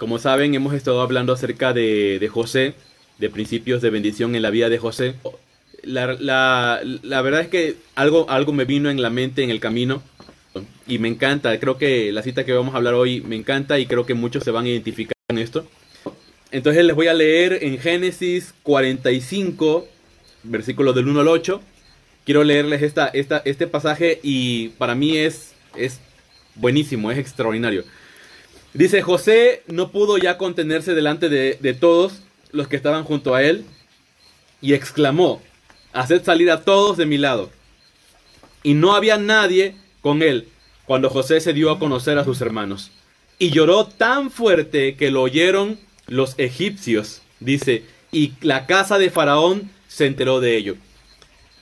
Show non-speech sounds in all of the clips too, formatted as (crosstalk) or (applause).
como saben, hemos estado hablando acerca de, de José, de principios de bendición en la vida de José. La, la, la, verdad es que algo, algo me vino en la mente en el camino y me encanta. Creo que la cita que vamos a hablar hoy me encanta y creo que muchos se van a identificar con esto. Entonces les voy a leer en Génesis 45, versículos del 1 al 8. Quiero leerles esta, esta, este pasaje y para mí es, es buenísimo, es extraordinario. Dice, José no pudo ya contenerse delante de, de todos los que estaban junto a él y exclamó, haced salir a todos de mi lado. Y no había nadie con él cuando José se dio a conocer a sus hermanos. Y lloró tan fuerte que lo oyeron los egipcios, dice, y la casa de Faraón se enteró de ello.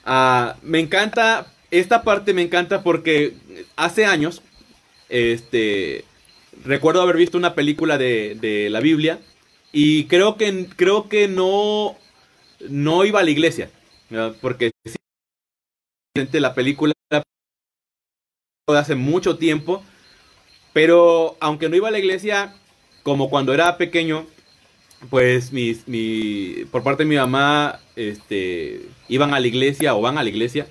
Ah, me encanta, esta parte me encanta porque hace años, este, recuerdo haber visto una película de, de la Biblia y creo que, creo que no, no iba a la iglesia, porque la película de hace mucho tiempo, pero aunque no iba a la iglesia, como cuando era pequeño, pues mi, por parte de mi mamá, este, iban a la iglesia o van a la iglesia.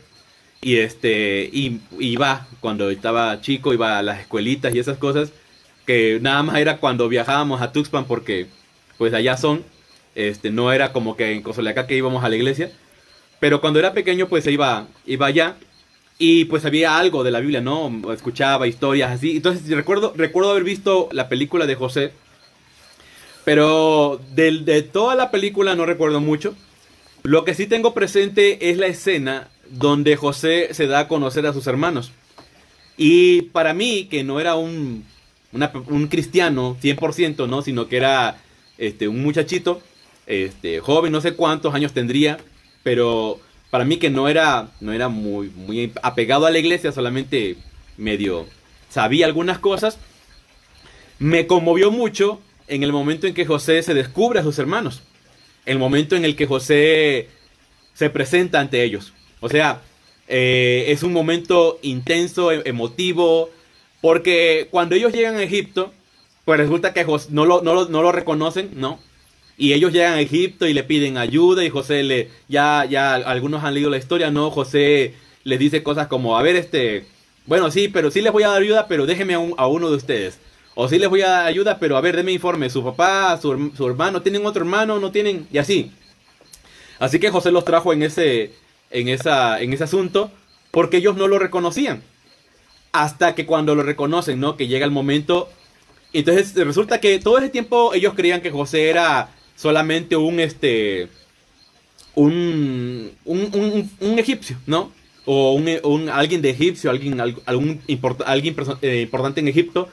Y este, y iba, cuando estaba chico, iba a las escuelitas y esas cosas, que nada más era cuando viajábamos a Tuxpan porque pues allá son, este, no era como que en Cozoleacá que íbamos a la iglesia, pero cuando era pequeño pues iba, iba allá y pues había algo de la Biblia, ¿no? Escuchaba historias así, entonces recuerdo, recuerdo haber visto la película de José, pero de, de toda la película no recuerdo mucho. Lo que sí tengo presente es la escena donde José se da a conocer a sus hermanos. Y para mí, que no era un, un cristiano 100%, ¿no? Sino que era este, un muchachito, este, joven, no sé cuántos años tendría, pero para mí que no era, no era muy, muy apegado a la iglesia, solamente medio sabía algunas cosas, me conmovió mucho en el momento en que José se descubre a sus hermanos. El momento en el que José se presenta ante ellos. O sea, eh, es un momento intenso, emotivo, porque cuando ellos llegan a Egipto, pues resulta que José, no, lo, no, lo, no lo reconocen, ¿no? Y ellos llegan a Egipto y le piden ayuda y José le, ya, ya algunos han leído la historia, ¿no? José les dice cosas como, a ver, este, bueno, sí, pero sí les voy a dar ayuda, pero déjeme a, un, a uno de ustedes. O sí les voy a dar ayuda, pero a ver, déme informe. Su papá, su, su, hermano, ¿tienen otro hermano? ¿No tienen? Y así. Así que José los trajo en ese, en esa, en ese asunto porque ellos no lo reconocían. Hasta que cuando lo reconocen, ¿no? Que llega el momento. Entonces resulta que todo ese tiempo ellos creían que José era solamente un, este, un, un, un, un egipcio, ¿no? O un, alguien de egipcio, alguien, algún import, alguien eh, importante en Egipto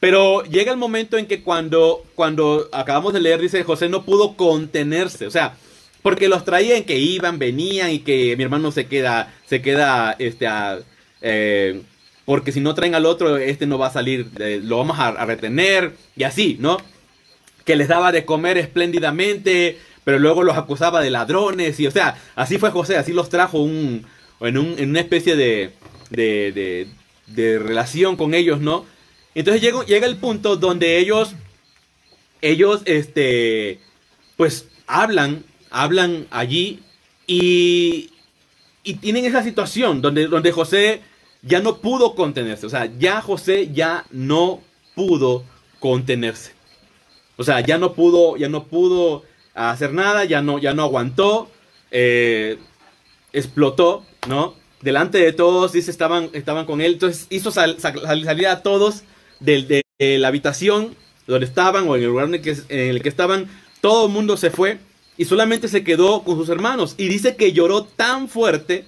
pero llega el momento en que cuando, cuando acabamos de leer, dice José no pudo contenerse. O sea, porque los traían que iban, venían y que mi hermano se queda, se queda, este, a, eh, porque si no traen al otro, este no va a salir, eh, lo vamos a, retener y así, ¿no? Que les daba de comer espléndidamente, pero luego los acusaba de ladrones y, o sea, así fue José, así los trajo un, en, un, en una especie de, de, de, de relación con ellos, ¿no? Entonces llega, llega el punto donde ellos, ellos, este, pues hablan, hablan allí y, y tienen esa situación donde, donde José ya no pudo contenerse. O sea, ya José ya no pudo contenerse. O sea, ya no pudo, ya no pudo hacer nada, ya no, ya no aguantó, eh, explotó, ¿no? Delante de todos, dice, estaban, estaban con él. Entonces hizo sal, sal, salir a todos de, de, la habitación donde estaban o en el lugar en el que, en el que estaban, todo el mundo se fue y solamente se quedó con sus hermanos. Y dice que lloró tan fuerte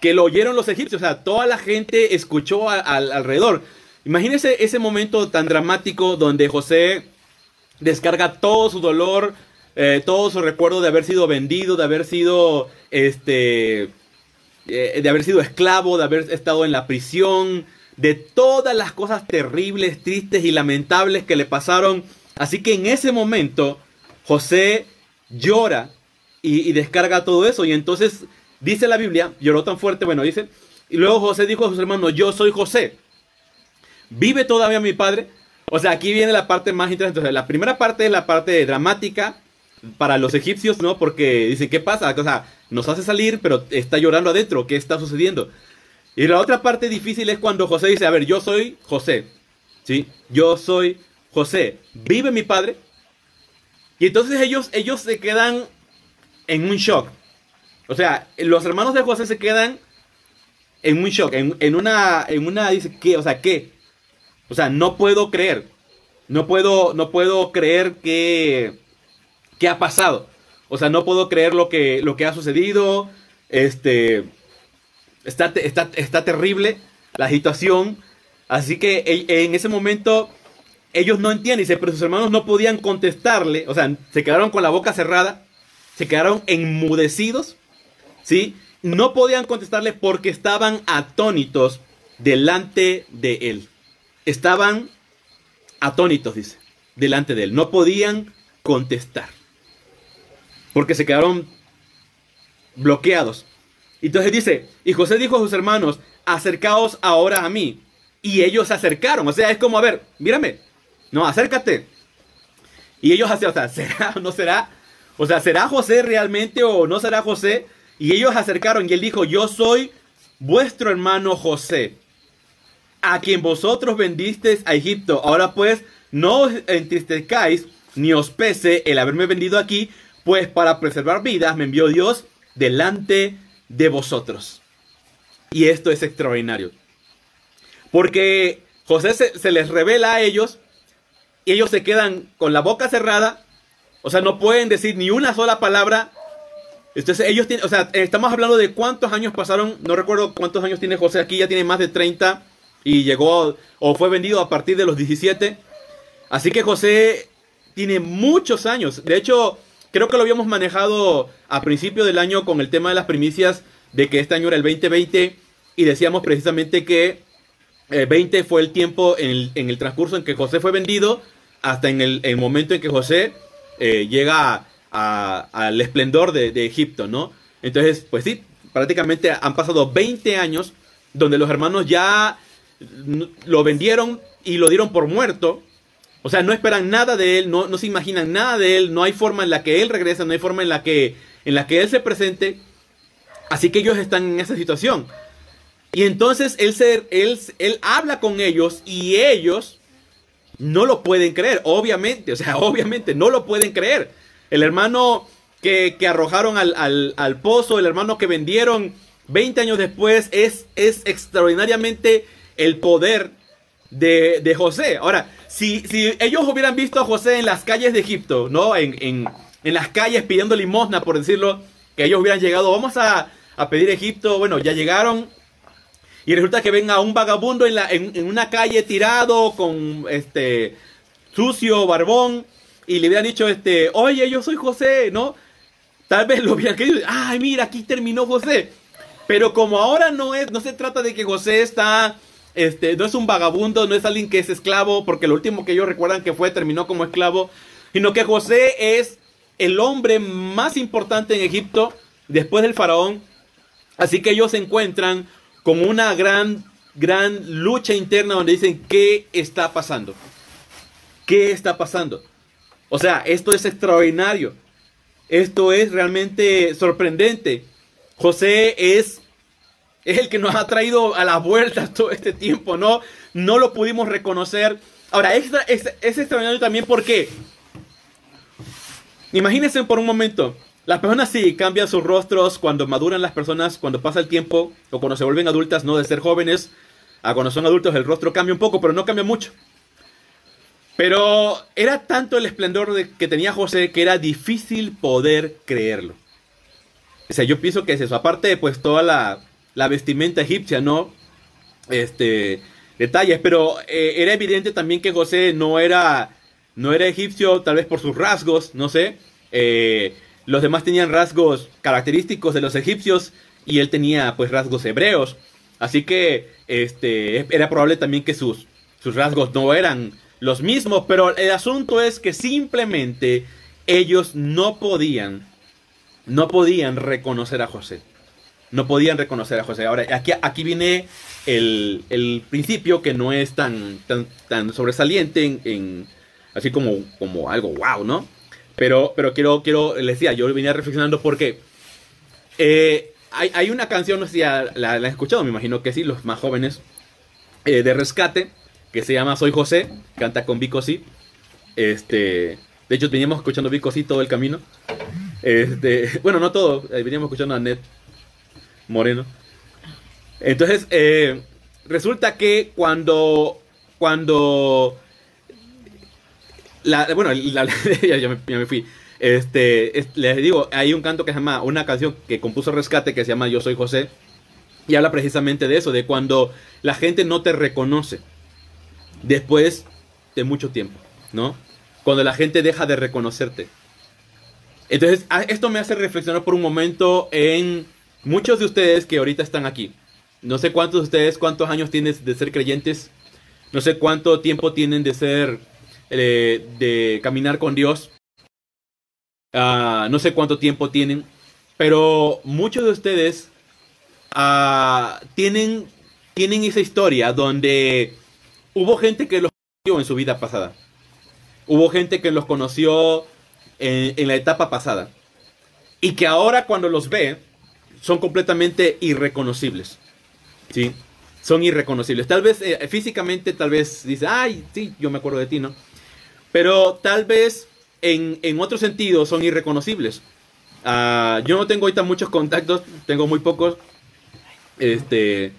que lo oyeron los egipcios, o sea, toda la gente escuchó alrededor. Imagínense ese momento tan dramático donde José descarga todo su dolor, eh, todo su recuerdo de haber sido vendido, de haber sido, este, eh, de haber sido esclavo, de haber estado en la prisión, de todas las cosas terribles, tristes y lamentables que le pasaron. Así que en ese momento José llora y, descarga todo eso. Y entonces dice la Biblia, lloró tan fuerte, bueno, dice, y luego José dijo a sus hermanos, yo soy José. ¿Vive todavía mi padre? O sea, aquí viene la parte más interesante. O sea, la primera parte es la parte dramática para los egipcios, ¿no? Porque dicen, ¿qué pasa? O sea, nos hace salir, pero está llorando adentro. ¿Qué está sucediendo? Y la otra parte difícil es cuando José dice, a ver, yo soy José. ¿Sí? Yo soy José. ¿Vive mi padre? Y entonces ellos, ellos se quedan en un shock. O sea, los hermanos de José se quedan en un shock, en, en, una, en una, dice, ¿qué? O sea, ¿qué? O sea, no puedo creer. No puedo, no puedo creer que, que ha pasado. O sea, no puedo creer lo que, lo que ha sucedido. Este, está, está, está terrible la situación. Así que en ese momento ellos no entienden, dice, pero sus hermanos no podían contestarle, o sea, se quedaron con la boca cerrada, se quedaron enmudecidos, ¿sí? No podían contestarle porque estaban atónitos delante de él. Estaban atónitos, dice, delante de él. No podían contestar. Porque se quedaron bloqueados. Entonces dice, y José dijo a sus hermanos, acercaos ahora a mí. Y ellos se acercaron. O sea, es como, a ver, mírame, no, acércate. Y ellos hacían, o sea, (laughs) ¿será o no será? O sea, ¿será José realmente o no será José? Y ellos acercaron y él dijo, yo soy vuestro hermano José, a quien vosotros vendisteis a Egipto. Ahora pues, no os entristezcáis ni os pese el haberme vendido aquí, pues para preservar vidas me envió Dios delante de vosotros. Y esto es extraordinario. Porque José se, se les revela a ellos y ellos se quedan con la boca cerrada, o sea, no pueden decir ni una sola palabra. Entonces ellos tienen, o sea, estamos hablando de cuántos años pasaron, no recuerdo cuántos años tiene José aquí, ya tiene más de 30 y llegó o fue vendido a partir de los 17. Así que José tiene muchos años. De hecho, creo que lo habíamos manejado a principio del año con el tema de las primicias de que este año era el 2020 y decíamos precisamente que 20 fue el tiempo en el, en el transcurso en que José fue vendido hasta en el, momento en que José eh, llega al esplendor de, Egipto, ¿no? Entonces, pues sí, prácticamente han pasado 20 años donde los hermanos ya lo vendieron y lo dieron por muerto. O sea, no esperan nada de él, no, no se imaginan nada de él, no hay forma en la que él regrese, no hay forma en la que, en la que él se presente. Así que ellos están en esa situación. Y entonces él, él, él habla con ellos y ellos no lo pueden creer, obviamente, o sea, (laughs) obviamente no lo pueden creer. El hermano que, arrojaron al, pozo, el hermano que vendieron 20 años después, es, es extraordinariamente el poder de, José. Ahora, si, si, ellos hubieran visto a José en las calles de Egipto, ¿no? En, en, en las calles pidiendo limosna, por decirlo, que ellos hubieran llegado, vamos a, a pedir Egipto, bueno, ya llegaron, y resulta que ven a un vagabundo en, la, en, una calle tirado con este sucio, barbón, y le hubieran dicho, este, oye, yo soy José, ¿no? Tal vez lo hubieran querido, ay, mira, aquí terminó José. Pero como ahora no es, no se trata de que José está, este, no es un vagabundo, no es alguien que es esclavo, porque lo último que ellos recuerdan que fue terminó como esclavo, sino que José es el hombre más importante en Egipto después del faraón. Así que ellos se encuentran con una gran, gran lucha interna donde dicen, ¿qué está pasando? ¿Qué está pasando? O sea, esto es extraordinario. Esto es realmente sorprendente. José es, el que nos ha traído a la vuelta todo este tiempo, ¿no? No lo pudimos reconocer. Ahora, es, es, es extraordinario también porque, imagínense por un momento, las personas sí cambian sus rostros cuando maduran las personas, cuando pasa el tiempo o cuando se vuelven adultas, no de ser jóvenes a cuando son adultos el rostro cambia un poco, pero no cambia mucho. Pero era tanto el esplendor de, que tenía José que era difícil poder creerlo. O sea, yo pienso que es eso. Aparte, pues toda la, la vestimenta egipcia, ¿no? Este, detalles, pero eh, era evidente también que José no era, no era egipcio, tal vez por sus rasgos, no sé. Eh, los demás tenían rasgos característicos de los egipcios y él tenía pues rasgos hebreos. Así que este, era probable también que sus, sus rasgos no eran los mismos, pero el asunto es que simplemente ellos no podían, no podían reconocer a José. no podían reconocer a José. Ahora, aquí, aquí viene el, el principio que no es tan, tan, tan sobresaliente en, así como, como algo wow, ¿no? Pero, pero quiero, quiero, les decía, yo venía reflexionando porque eh, hay, hay, una canción, no sé si la, la, han escuchado, me imagino que sí, los más jóvenes, eh, de rescate, que se llama Soy José, canta con Vico sí. Este, de hecho, veníamos escuchando Vico sí todo el camino. Este, (laughs) bueno, no todo, eh, veníamos escuchando a Ned Moreno. Entonces, eh, resulta que cuando, cuando, la, bueno, (laughs) ya, me, fui. Este, les digo, hay un canto que se llama, una canción que compuso Rescate que se llama Yo Soy José. Y habla precisamente de eso, de cuando la gente no te reconoce después de mucho tiempo, ¿no? Cuando la gente deja de reconocerte. Entonces, esto me hace reflexionar por un momento en muchos de ustedes que ahorita están aquí. No sé cuántos de ustedes, cuántos años tienen de ser creyentes. No sé cuánto tiempo tienen de ser, eh, de caminar con Dios. Uh, no sé cuánto tiempo tienen. Pero muchos de ustedes uh, tienen, tienen esa historia donde hubo gente que los conoció en su vida pasada. Hubo gente que los conoció en, en la etapa pasada. Y que ahora cuando los ve, son completamente irreconocibles. ¿Sí? Son irreconocibles. Tal vez eh, físicamente, tal vez dice, ay, sí, yo me acuerdo de ti, ¿no? Pero tal vez en, en otro sentido son irreconocibles. Uh, yo no tengo ahorita muchos contactos, tengo muy pocos. Este,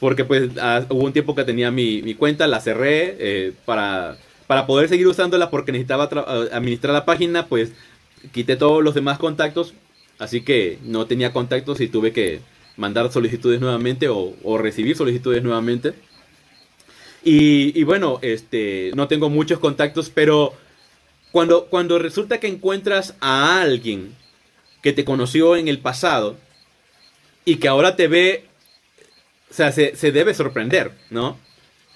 porque pues uh, hubo un tiempo que tenía mi, mi cuenta, la cerré eh, para, para poder seguir usándola porque necesitaba administrar la página, pues quité todos los demás contactos, así que no tenía contactos y tuve que mandar solicitudes nuevamente o, o recibir solicitudes nuevamente. Y, y, bueno, este, no tengo muchos contactos, pero cuando, cuando resulta que encuentras a alguien que te conoció en el pasado y que ahora te ve, o sea, se, se debe sorprender, ¿no?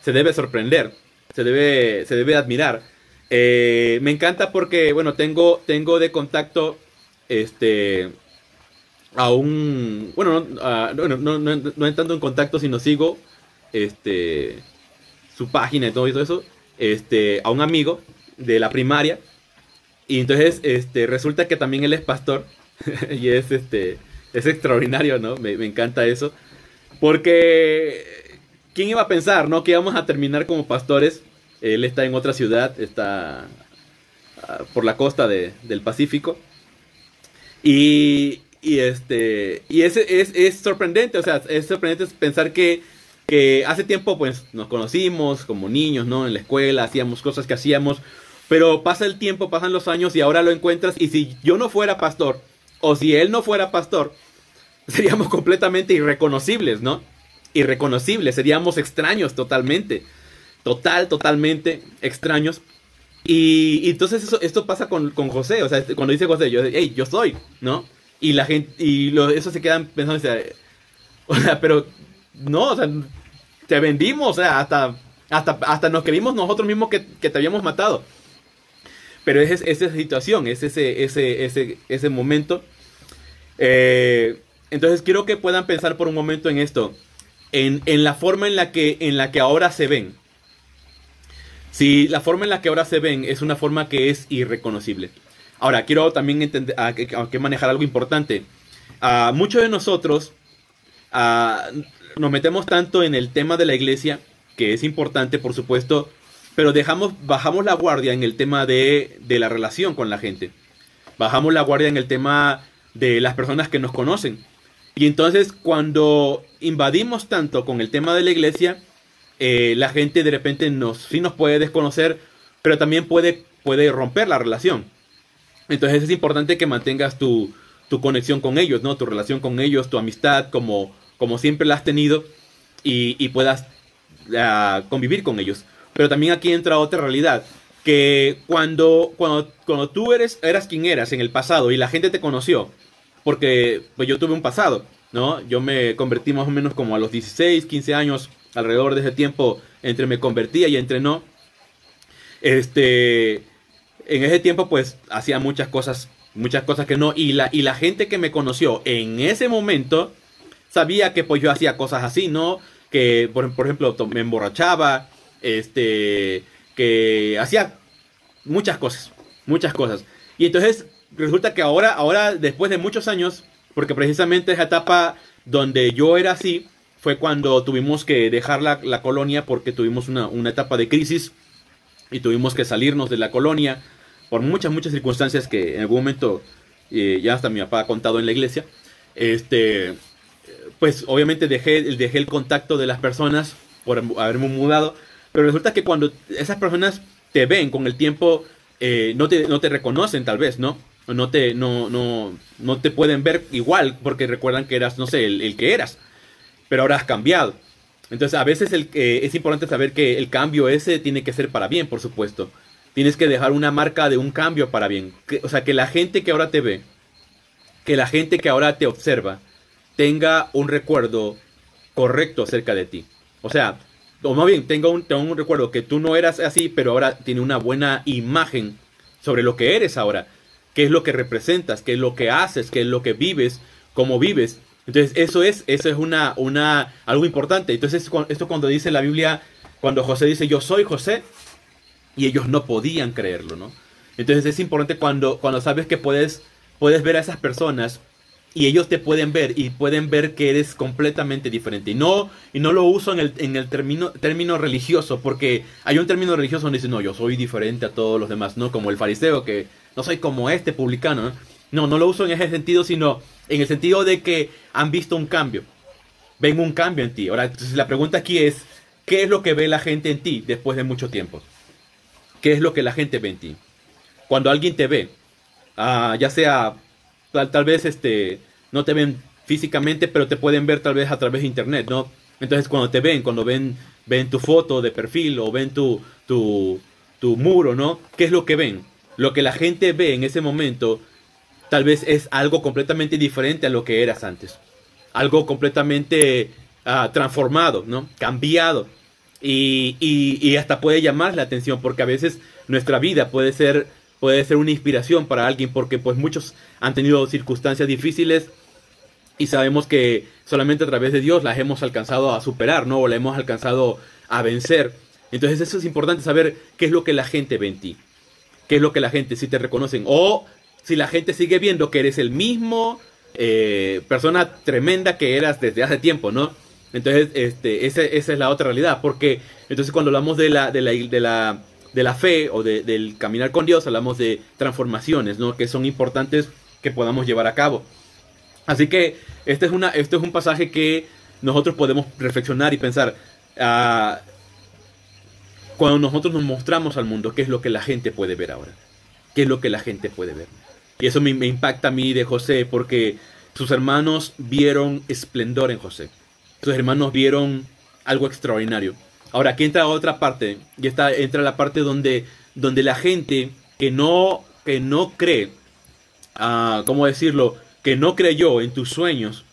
Se debe sorprender, se debe, se debe admirar. Eh, me encanta porque, bueno, tengo, tengo de contacto, este, a un, bueno, no, no, no, no, no entrando en contacto, sino sigo, este, su página y todo eso, este, a un amigo de la primaria. Y entonces, este, resulta que también él es pastor. (laughs) y es, este, es extraordinario, ¿no? Me, me, encanta eso. Porque, ¿quién iba a pensar, no? Que íbamos a terminar como pastores. Él está en otra ciudad, está uh, por la costa de, del Pacífico. Y, y este, y es, es, es sorprendente, o sea, es sorprendente pensar que que hace tiempo pues nos conocimos como niños, ¿no? En la escuela, hacíamos cosas que hacíamos, pero pasa el tiempo, pasan los años y ahora lo encuentras y si yo no fuera pastor o si él no fuera pastor, (laughs) seríamos completamente irreconocibles, ¿no? Irreconocibles, seríamos extraños totalmente, total, totalmente extraños. Y, y entonces eso, esto pasa con, con, José, o sea, cuando dice José, yo, hey, yo soy, ¿no? Y la gente, y lo, eso se quedan pensando, o sea, (laughs) o sea, pero no, o sea, te vendimos, o sea, hasta, hasta, hasta nos creímos nosotros mismos que, que te habíamos matado. Pero es, es, esa situación, es ese, ese, ese, ese momento. Eh, entonces quiero que puedan pensar por un momento en esto, en, en, la forma en la, que, en la que ahora se ven. Si la forma en la que ahora se ven es una forma que es irreconocible. Ahora, quiero también entender, a, a, manejar algo importante. A muchos de nosotros nos metemos tanto en el tema de la iglesia, que es importante, por supuesto, pero dejamos, bajamos la guardia en el tema de, de la relación con la gente. Bajamos la guardia en el tema de las personas que nos conocen. Y entonces cuando invadimos tanto con el tema de la iglesia, eh, la gente de repente nos, sí nos puede desconocer, pero también puede, puede romper la relación. Entonces es importante que mantengas tu, tu conexión con ellos, ¿no? Tu relación con ellos, tu amistad, como, como siempre la has tenido, y, y puedas uh, convivir con ellos. Pero también aquí entra otra realidad, que cuando, cuando, cuando tú eres, eras quien eras en el pasado y la gente te conoció, porque pues yo tuve un pasado, ¿no? Yo me convertí más o menos como a los 16, 15 años, alrededor de ese tiempo, entre me convertía y entre no. Este, en ese tiempo pues hacía muchas cosas, muchas cosas que no, y la, y la gente que me conoció en ese momento, sabía que pues yo hacía cosas así, ¿no? Que, por, por ejemplo, me emborrachaba, este, que hacía muchas cosas, muchas cosas. Y entonces resulta que ahora, ahora después de muchos años, porque precisamente esa etapa donde yo era así, fue cuando tuvimos que dejar la, colonia porque tuvimos una, etapa de crisis y tuvimos que salirnos de la colonia por muchas, muchas circunstancias que en algún momento eh, ya hasta mi papá ha contado en la iglesia. Este, pues obviamente dejé, dejé el contacto de las personas por haberme mudado, pero resulta que cuando esas personas te ven con el tiempo, eh, no, te, no te reconocen tal vez, ¿no? No te, no, no, no te pueden ver igual porque recuerdan que eras, no sé, el, que eras. Pero ahora has cambiado. Entonces a veces el, eh, es importante saber que el cambio ese tiene que ser para bien, por supuesto. Tienes que dejar una marca de un cambio para bien. o sea, que la gente que ahora te ve, que la gente que ahora te observa, tenga un recuerdo correcto acerca de ti. O sea, o más bien, tenga un, tenga un recuerdo que tú no eras así, pero ahora tiene una buena imagen sobre lo que eres ahora qué es lo que representas, qué es lo que haces, qué es lo que vives, cómo vives. Entonces, eso es, eso es una, una, algo importante. Entonces, esto cuando dice la Biblia, cuando José dice, yo soy José, y ellos no podían creerlo, ¿no? Entonces, es importante cuando, cuando sabes que puedes, puedes ver a esas personas y ellos te pueden ver y pueden ver que eres completamente diferente. Y no, y no lo uso en el, en el término, término religioso, porque hay un término religioso donde dice, no, yo soy diferente a todos los demás, ¿no? Como el fariseo que no soy como este publicano. ¿no? no, lo uso en ese sentido, sino en el sentido de que han visto un cambio. Ven un cambio en ti. Ahora, entonces la pregunta aquí es, ¿qué es lo que ve la gente en ti después de mucho tiempo? ¿Qué es lo que la gente ve en ti? Cuando alguien te ve, ah, ya sea tal, vez este, no te ven físicamente, pero te pueden ver tal vez a través de internet, ¿no? Entonces cuando te ven, cuando ven, ven tu foto de perfil o ven tu, tu, tu muro, ¿no? ¿Qué es lo que ven? Lo que la gente ve en ese momento tal vez es algo completamente diferente a lo que eras antes. Algo completamente ah, transformado, ¿no? Cambiado. Y, y, hasta puede llamar la atención porque a veces nuestra vida puede ser, puede ser una inspiración para alguien porque pues muchos han tenido circunstancias difíciles y sabemos que solamente a través de Dios las hemos alcanzado a superar, ¿no? O la hemos alcanzado a vencer. Entonces eso es importante saber qué es lo que la gente ve en ti es lo que la gente si te reconocen. O si la gente sigue viendo que eres el mismo eh, persona tremenda que eras desde hace tiempo, ¿no? Entonces, este, esa, esa, es la otra realidad. Porque entonces cuando hablamos de la, de la, de la, de la fe o del caminar con Dios, hablamos de transformaciones, ¿no? Que son importantes que podamos llevar a cabo. Así que este es, una, este es un pasaje que nosotros podemos reflexionar y pensar. Uh, cuando nosotros nos mostramos al mundo, ¿qué es lo que la gente puede ver ahora? ¿Qué es lo que la gente puede ver? Y eso me, impacta a mí de José porque sus hermanos vieron esplendor en José. Sus hermanos vieron algo extraordinario. Ahora, aquí entra otra parte, y está, entra la parte donde, donde la gente que no, que no cree, uh, ¿cómo decirlo? Que no creyó en tus sueños,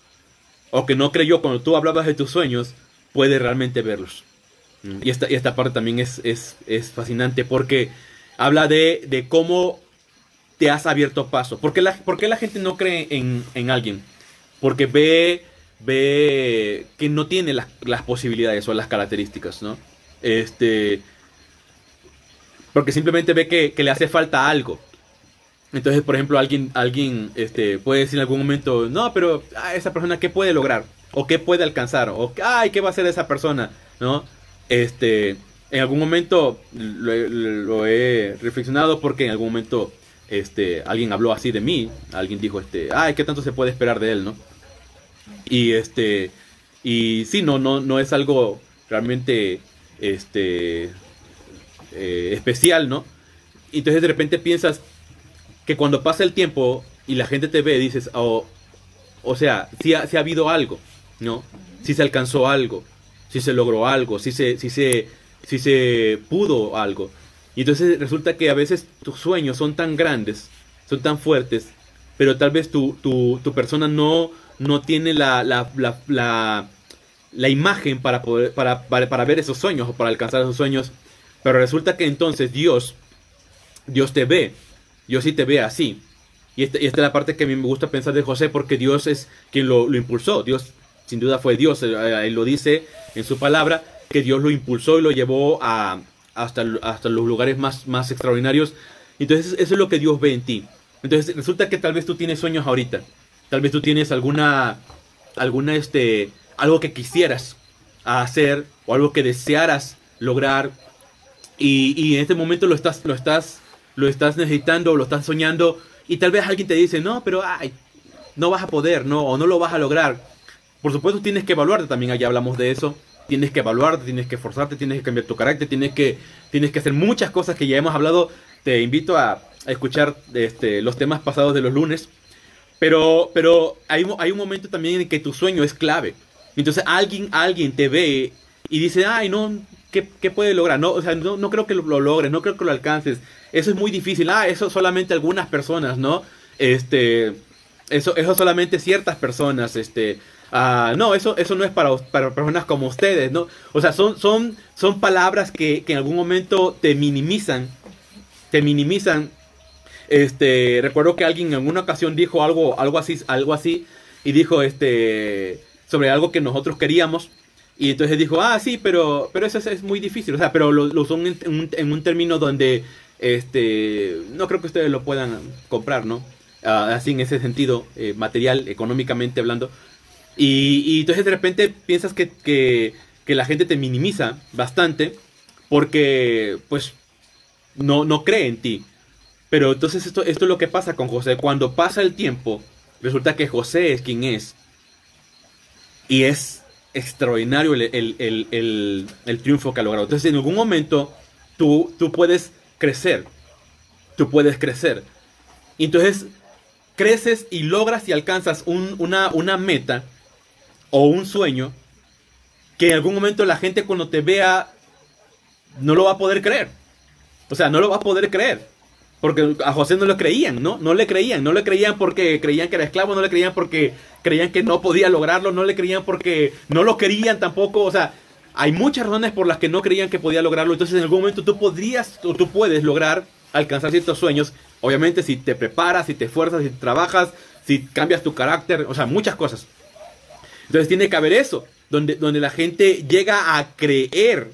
o que no creyó cuando tú hablabas de tus sueños, puede realmente verlos. Y esta, y esta parte también es, es, fascinante porque habla de, de, cómo te has abierto paso. ¿Por qué la, la gente no cree en, alguien? Porque ve, ve que no tiene las, posibilidades o las características, ¿no? Este, porque simplemente ve que, le hace falta algo. Entonces, por ejemplo, alguien, alguien este, puede decir en algún momento, no, pero ah, esa persona, ¿qué puede lograr? ¿O qué puede alcanzar? ¿O ay, qué va a hacer esa persona? ¿No? Este, en algún momento lo, he reflexionado porque en algún momento este, alguien habló así de mí, alguien dijo, este, ay, ¿qué tanto se puede esperar de él, no? Y este, y sí, no, no, no es algo realmente, este, eh, especial, ¿no? Y entonces de repente piensas que cuando pasa el tiempo y la gente te ve, dices, oh, o sea, si ha, ha habido algo, ¿no? Si se alcanzó algo si se logró algo, si se, si se, si se pudo algo. Y entonces resulta que a veces tus sueños son tan grandes, son tan fuertes, pero tal vez tu, tu, tu persona no, no tiene la, la, la, la, imagen para, poder, para, para, ver esos sueños o para alcanzar esos sueños. Pero resulta que entonces Dios, Dios te ve, Dios sí te ve así. Y esta, y esta es la parte que a mí me gusta pensar de José porque Dios es quien lo, lo impulsó. Dios sin duda fue Dios, eh, él lo dice en su palabra, que Dios lo impulsó y lo llevó a, hasta, hasta los lugares más, más extraordinarios. Entonces eso es lo que Dios ve en ti. Entonces resulta que tal vez tú tienes sueños ahorita, tal vez tú tienes alguna, alguna, este, algo que quisieras hacer o algo que desearas lograr y, y en este momento lo estás, lo estás, lo estás necesitando, lo estás soñando y tal vez alguien te dice, no, pero ay, no vas a poder, no, o no lo vas a lograr. Por supuesto tienes que evaluarte, también allá hablamos de eso. Tienes que evaluarte, tienes que esforzarte, tienes que cambiar tu carácter, tienes que, tienes que hacer muchas cosas que ya hemos hablado. Te invito a, escuchar este, los temas pasados de los lunes. Pero, pero hay, hay un momento también en que tu sueño es clave. Entonces alguien, alguien te ve y dice, ay, no, ¿qué, qué puede lograr? No, o sea, no, no creo que lo, lo, logres, no creo que lo alcances. Eso es muy difícil. Ah, eso solamente algunas personas, ¿no? Este, eso, eso solamente ciertas personas, este, ah, no, eso, eso no es para, para personas como ustedes, ¿no? O sea, son, son, son palabras que, que en algún momento te minimizan, te minimizan. Este, recuerdo que alguien en alguna ocasión dijo algo, algo así, algo así, y dijo, este, sobre algo que nosotros queríamos. Y entonces dijo, ah, sí, pero, pero eso es, es muy difícil. O sea, pero lo, son en, un, en, un, término donde este, no creo que ustedes lo puedan comprar, ¿no? Uh, así en ese sentido, eh, material, económicamente hablando. Y, entonces de repente piensas que, que, la gente te minimiza bastante porque, pues, no, no cree en ti. Pero entonces esto, esto es lo que pasa con José. Cuando pasa el tiempo, resulta que José es quien es. Y es extraordinario el, el, el, el, triunfo que ha logrado. Entonces en algún momento tú, tú puedes crecer. Tú puedes crecer. Entonces creces y logras y alcanzas un, una, una meta o un sueño que en algún momento la gente cuando te vea no lo va a poder creer. O sea, no lo va a poder creer. Porque a José no lo creían, ¿no? No le creían. No le creían porque creían que era esclavo, no le creían porque creían que no podía lograrlo, no le creían porque no lo querían tampoco. O sea, hay muchas razones por las que no creían que podía lograrlo. Entonces en algún momento tú podrías o tú puedes lograr alcanzar ciertos sueños. Obviamente si te preparas, si te esfuerzas, si trabajas, si cambias tu carácter, o sea, muchas cosas. Entonces tiene que haber eso, donde, donde la gente llega a creer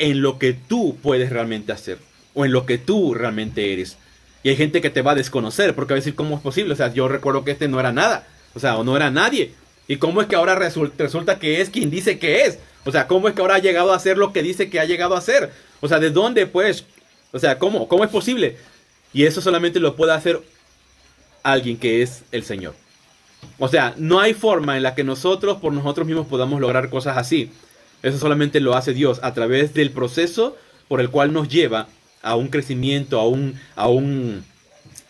en lo que tú puedes realmente hacer o en lo que tú realmente eres. Y hay gente que te va a desconocer porque va a decir, ¿cómo es posible? O sea, yo recuerdo que este no era nada, o sea, o no era nadie. ¿Y cómo es que ahora resulta, que es quien dice que es? O sea, ¿cómo es que ahora ha llegado a hacer lo que dice que ha llegado a hacer? O sea, ¿de dónde pues? O sea, ¿cómo? ¿Cómo es posible? Y eso solamente lo puede hacer alguien que es el Señor. O sea, no hay forma en la que nosotros por nosotros mismos podamos lograr cosas así. Eso solamente lo hace Dios a través del proceso por el cual nos lleva a un crecimiento, a un, a un,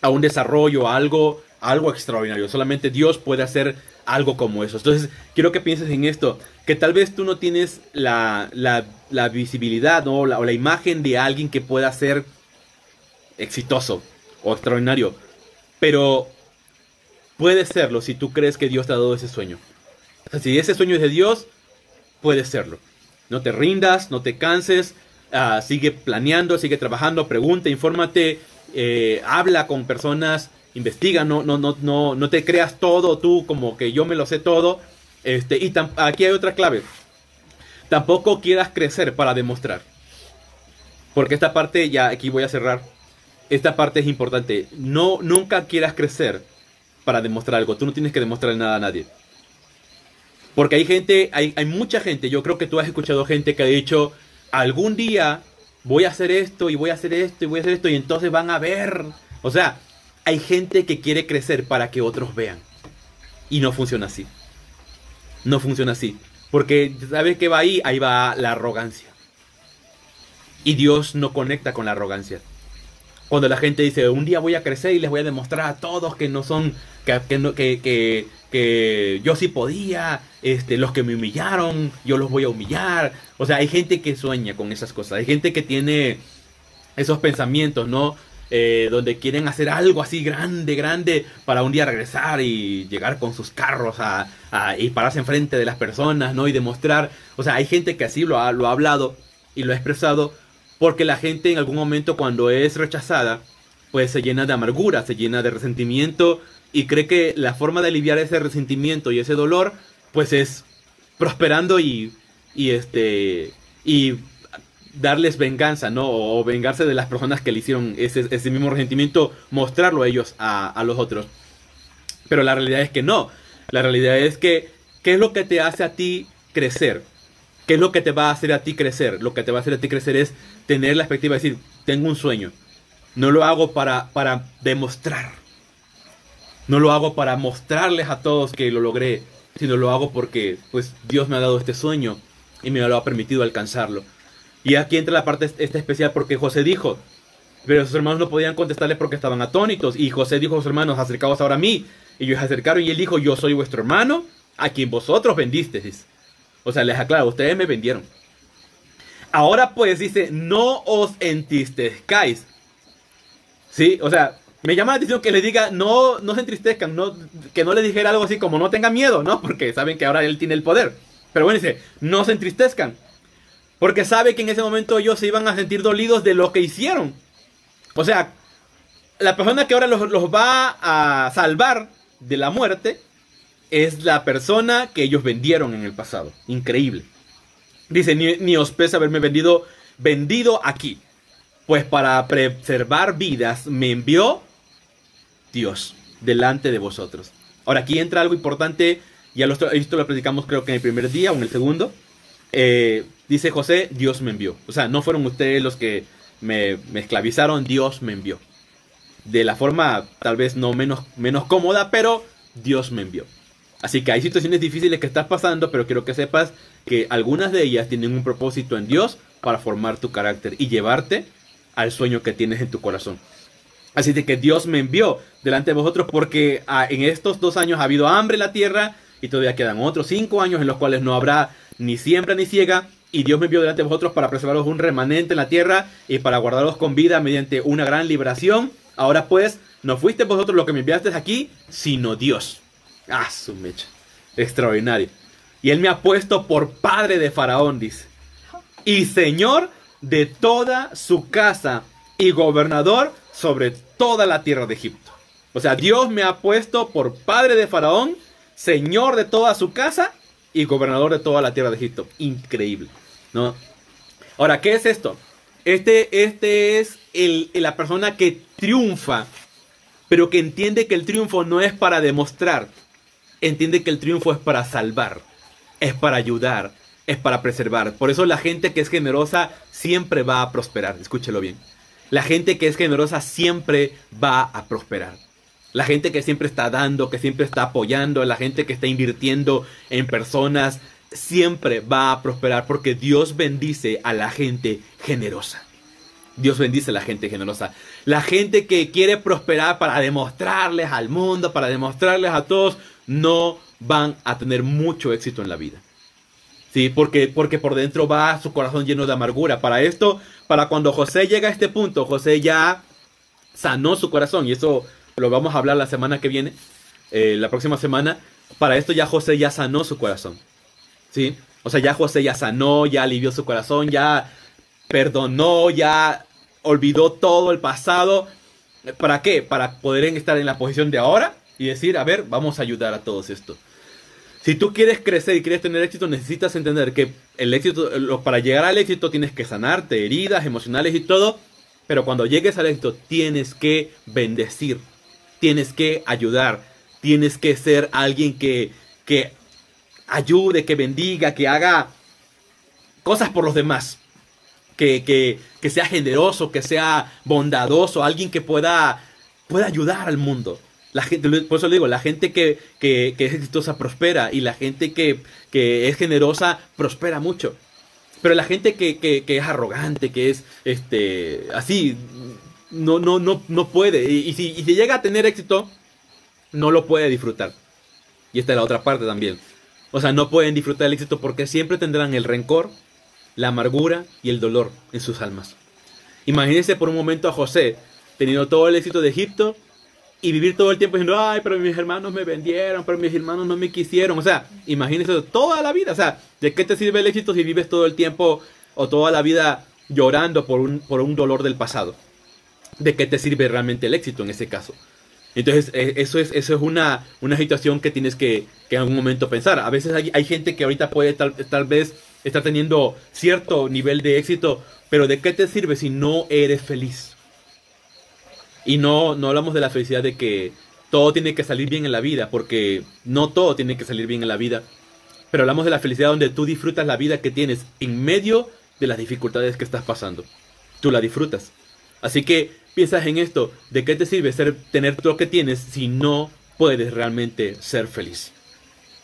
a un desarrollo, a algo, algo extraordinario. Solamente Dios puede hacer algo como eso. Entonces, quiero que pienses en esto, que tal vez tú no tienes la, la, visibilidad o, la, o la imagen de alguien que pueda ser exitoso o extraordinario, pero puede serlo si tú crees que Dios te ha dado ese sueño. Si ese sueño es de Dios, puede serlo. No te rindas, no te canses, uh, sigue planeando, sigue trabajando, pregunta, infórmate, eh, habla con personas, investiga, no, no, no, no, no te creas todo tú como que yo me lo sé todo. Este, y aquí hay otra clave. Tampoco quieras crecer para demostrar. Porque esta parte, ya aquí voy a cerrar. Esta parte es importante. No, nunca quieras crecer para demostrar algo. Tú no tienes que demostrar nada a nadie. Porque hay gente, hay, hay mucha gente, yo creo que tú has escuchado gente que ha dicho, algún día voy a hacer esto y voy a hacer esto y voy a hacer esto y entonces van a ver. O sea, hay gente que quiere crecer para que otros vean. Y no funciona así. No funciona así. Porque, ¿sabes qué va ahí? Ahí va la arrogancia. Y Dios no conecta con la arrogancia. Cuando la gente dice, un día voy a crecer y les voy a demostrar a todos que no son, que, que, que, yo sí podía, este, los que me humillaron, yo los voy a humillar. O sea, hay gente que sueña con esas cosas. Hay gente que tiene esos pensamientos, ¿no? Eh, donde quieren hacer algo así grande, grande, para un día regresar y llegar con sus carros a, y pararse enfrente de las personas, ¿no? Y demostrar, o sea, hay gente que así lo ha, lo ha hablado y lo ha expresado, porque la gente en algún momento cuando es rechazada, pues se llena de amargura, se llena de resentimiento y cree que la forma de aliviar ese resentimiento y ese dolor, pues es prosperando y, y este, y darles venganza, ¿no? O vengarse de las personas que le hicieron ese, ese mismo resentimiento, mostrarlo a ellos, a, a, los otros. Pero la realidad es que no. La realidad es que, ¿qué es lo que te hace a ti crecer? ¿Qué es lo que te va a hacer a ti crecer? Lo que te va a hacer a ti crecer es tener la perspectiva de decir, tengo un sueño. No lo hago para, para demostrar. No lo hago para mostrarles a todos que lo logré, sino lo hago porque pues Dios me ha dado este sueño y me lo ha permitido alcanzarlo. Y aquí entra la parte esta especial porque José dijo, pero sus hermanos no podían contestarle porque estaban atónitos. Y José dijo a sus hermanos, acercaos ahora a mí. Y ellos se acercaron y él dijo, yo soy vuestro hermano, a quien vosotros vendisteis. O sea, les aclaro, ustedes me vendieron. Ahora pues dice, no os entristezcáis. ¿Sí? O sea, me llama la atención que le diga, no, no se entristezcan, no, que no le dijera algo así como no tengan miedo, ¿no? Porque saben que ahora él tiene el poder. Pero bueno, dice, no se entristezcan. Porque sabe que en ese momento ellos se iban a sentir dolidos de lo que hicieron. O sea, la persona que ahora los, los va a salvar de la muerte es la persona que ellos vendieron en el pasado. Increíble. Dice, ni, ni os pesa haberme vendido, vendido aquí. Pues para preservar vidas me envió Dios delante de vosotros. Ahora aquí entra algo importante, ya lo, esto lo platicamos creo que en el primer día o en el segundo. Eh, dice José, Dios me envió. O sea, no fueron ustedes los que me, me, esclavizaron, Dios me envió. De la forma tal vez no menos, menos cómoda, pero Dios me envió. Así que hay situaciones difíciles que estás pasando, pero quiero que sepas que algunas de ellas tienen un propósito en Dios para formar tu carácter y llevarte al sueño que tienes en tu corazón. Así de que Dios me envió delante de vosotros porque ah, en estos dos años ha habido hambre en la tierra y todavía quedan otros cinco años en los cuales no habrá ni siembra ni ciega. Y Dios me envió delante de vosotros para preservaros un remanente en la tierra y para guardaros con vida mediante una gran liberación. Ahora pues, no fuiste vosotros los que me enviasteis aquí, sino Dios. Ah, su mecha. Extraordinario. Y él me ha puesto por padre de Faraón, dice. Y señor de toda su casa y gobernador sobre toda la tierra de Egipto. O sea, Dios me ha puesto por padre de Faraón, señor de toda su casa y gobernador de toda la tierra de Egipto. Increíble, ¿no? Ahora, ¿qué es esto? Este, este es el, la persona que triunfa, pero que entiende que el triunfo no es para demostrar, entiende que el triunfo es para salvar, es para ayudar, es para preservar. Por eso la gente que es generosa siempre va a prosperar. Escúchelo bien. La gente que es generosa siempre va a prosperar. La gente que siempre está dando, que siempre está apoyando, la gente que está invirtiendo en personas, siempre va a prosperar porque Dios bendice a la gente generosa. Dios bendice a la gente generosa. La gente que quiere prosperar para demostrarles al mundo, para demostrarles a todos, no van a tener mucho éxito en la vida. Sí, porque, porque por dentro va su corazón lleno de amargura. Para esto, para cuando José llega a este punto, José ya sanó su corazón. Y eso lo vamos a hablar la semana que viene, eh, la próxima semana. Para esto ya José ya sanó su corazón. ¿Sí? O sea, ya José ya sanó, ya alivió su corazón, ya perdonó, ya olvidó todo el pasado. ¿Para qué? Para poder estar en la posición de ahora y decir, a ver, vamos a ayudar a todos esto. Si tú quieres crecer y quieres tener éxito, necesitas entender que el éxito, para llegar al éxito tienes que sanarte, heridas emocionales y todo, pero cuando llegues al éxito tienes que bendecir, tienes que ayudar, tienes que ser alguien que, que ayude, que bendiga, que haga cosas por los demás. Que, que, que sea generoso, que sea bondadoso, alguien que pueda, pueda ayudar al mundo. La gente, por eso le digo, la gente que, que, es exitosa prospera y la gente que, que, es generosa prospera mucho. Pero la gente que, que, es arrogante, que es este así, no, no, no, no puede. Y, si, y llega a tener éxito, no lo puede disfrutar. Y esta es la otra parte también. O sea, no pueden disfrutar el éxito porque siempre tendrán el rencor, la amargura y el dolor en sus almas. Imagínense por un momento a José teniendo todo el éxito de Egipto y vivir todo el tiempo diciendo, ay, pero mis hermanos me vendieron, pero mis hermanos no me quisieron. O sea, imagínese toda la vida. O sea, ¿de qué te sirve el éxito si vives todo el tiempo o toda la vida llorando por un, por un dolor del pasado? ¿De qué te sirve realmente el éxito en ese caso? Entonces, eh, eso es, eso es una, una situación que tienes que, que en algún momento pensar. A veces hay, hay gente que ahorita puede tal, tal vez estar teniendo cierto nivel de éxito, pero ¿de qué te sirve si no eres feliz? Y no, no hablamos de la felicidad de que todo tiene que salir bien en la vida, porque no todo tiene que salir bien en la vida. Pero hablamos de la felicidad donde tú disfrutas la vida que tienes en medio de las dificultades que estás pasando. Tú la disfrutas. Así que piensas en esto, ¿de qué te sirve ser, tener lo que tienes si no puedes realmente ser feliz?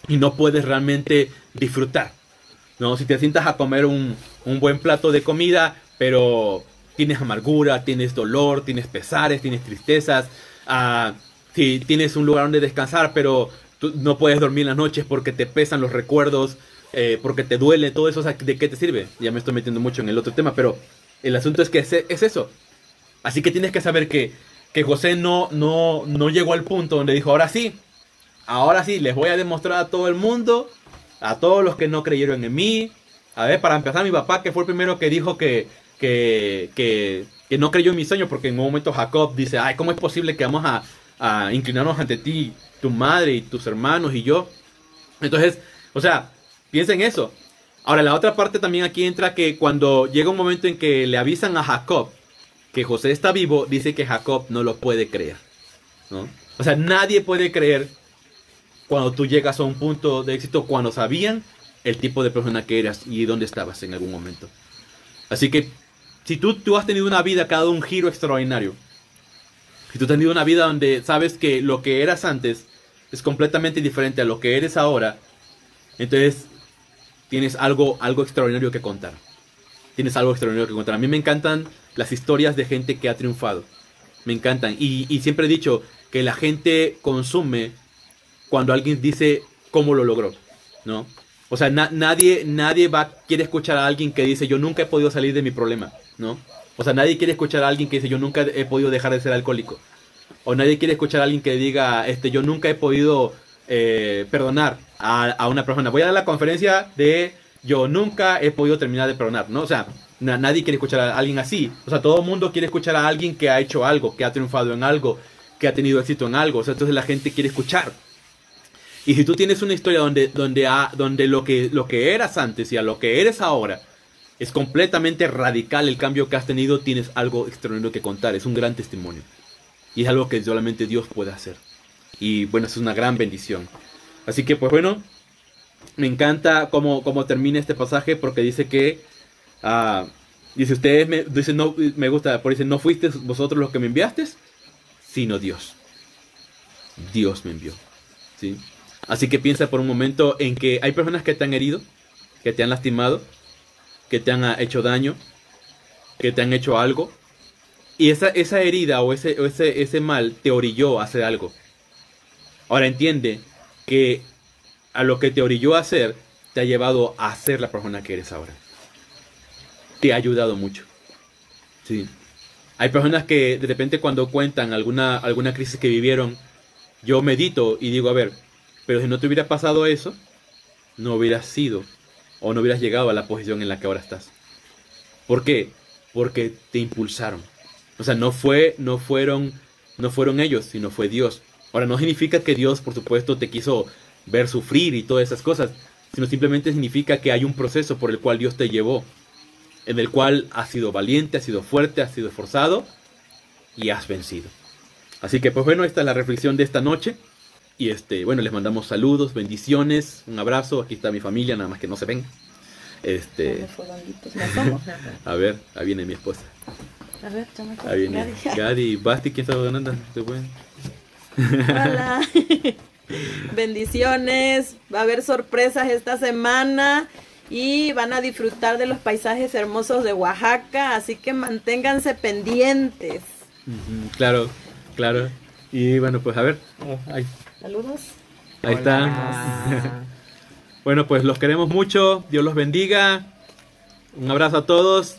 Y no puedes realmente disfrutar. ¿no? Si te sientas a comer un, un buen plato de comida, pero tienes amargura, tienes dolor, tienes pesares, tienes tristezas, ah, si tienes un lugar donde descansar, pero no puedes dormir en las noches porque te pesan los recuerdos, eh, porque te duele, todo eso, ¿de qué te sirve? Ya me estoy metiendo mucho en el otro tema, pero el asunto es que es eso. Así que tienes que saber que, que José no, no, no llegó al punto donde dijo, ahora sí, ahora sí, les voy a demostrar a todo el mundo, a todos los que no creyeron en mí. A ver, para empezar, mi papá, que fue el primero que dijo que, que, que, que no creyó en mi sueño, porque en un momento Jacob dice, ay, ¿cómo es posible que vamos a, a inclinarnos ante ti, tu madre y tus hermanos y yo. Entonces, o sea, piensa en eso. Ahora, la otra parte también aquí entra que cuando llega un momento en que le avisan a Jacob que José está vivo, dice que Jacob no lo puede creer. ¿no? O sea, nadie puede creer cuando tú llegas a un punto de éxito, cuando sabían el tipo de persona que eras y dónde estabas en algún momento. Así que, si tú, tú has tenido una vida que ha dado un giro extraordinario, si tú has tenido una vida donde sabes que lo que eras antes es completamente diferente a lo que eres ahora, entonces tienes algo, algo extraordinario que contar. Tienes algo extraordinario que contar. A mí me encantan las historias de gente que ha triunfado. Me encantan. Y, siempre he dicho que la gente consume cuando alguien dice cómo lo logró. ¿No? O sea, nadie, nadie va, quiere escuchar a alguien que dice yo nunca he podido salir de mi problema. ¿No? O sea, nadie quiere escuchar a alguien que dice yo nunca he podido dejar de ser alcohólico. O nadie quiere escuchar a alguien que diga este yo nunca he podido eh, perdonar a, una persona. Voy a dar la conferencia de yo nunca he podido terminar de perdonar, ¿no? O sea, nadie quiere escuchar a alguien así. O sea, todo el mundo quiere escuchar a alguien que ha hecho algo, que ha triunfado en algo, que ha tenido éxito en algo. O sea, entonces la gente quiere escuchar. Y si tú tienes una historia donde, donde, donde lo, que, lo que eras antes y a lo que eres ahora es completamente radical el cambio que has tenido, tienes algo extraordinario que contar, es un gran testimonio. Y es algo que solamente Dios puede hacer. Y bueno, es una gran bendición. Así que pues bueno, me encanta cómo, cómo termina este pasaje porque dice que, uh, dice ustedes, me, dice, no, me gusta, por dice, no fuiste vosotros los que me enviaste, sino Dios. Dios me envió. ¿sí? Así que piensa por un momento en que hay personas que te han herido, que te han lastimado, que te han hecho daño, que te han hecho algo, y esa, esa herida o ese, ese, ese mal te orilló a hacer algo. Ahora entiende que a lo que te orilló a hacer te ha llevado a ser la persona que eres ahora. Te ha ayudado mucho. Sí. Hay personas que de repente cuando cuentan alguna, alguna crisis que vivieron, yo medito y digo, a ver, pero si no te hubiera pasado eso, no hubieras sido o no hubieras llegado a la posición en la que ahora estás. ¿Por qué? Porque te impulsaron. O sea, no fue, no fueron, no fueron ellos, sino fue Dios. Ahora no significa que Dios, por supuesto, te quiso ver sufrir y todas esas cosas, sino simplemente significa que hay un proceso por el cual Dios te llevó, en el cual has sido valiente, has sido fuerte, has sido esforzado y has vencido. Así que pues bueno, esta es la reflexión de esta noche. Y este, bueno, les mandamos saludos, bendiciones, un abrazo. Aquí está mi familia, nada más que no se ven. Este. A ver, ahí viene mi esposa. A ver, Ahí viene Gadi Basti, ¿quién está ganando? Hola. (laughs) (laughs) Bendiciones. Va a haber sorpresas esta semana y van a disfrutar de los paisajes hermosos de Oaxaca, así que manténganse pendientes. claro, claro. Y bueno, pues a ver. Ahí. Saludos. Ahí está. (laughs) bueno, pues los queremos mucho. Dios los bendiga. Un abrazo a todos.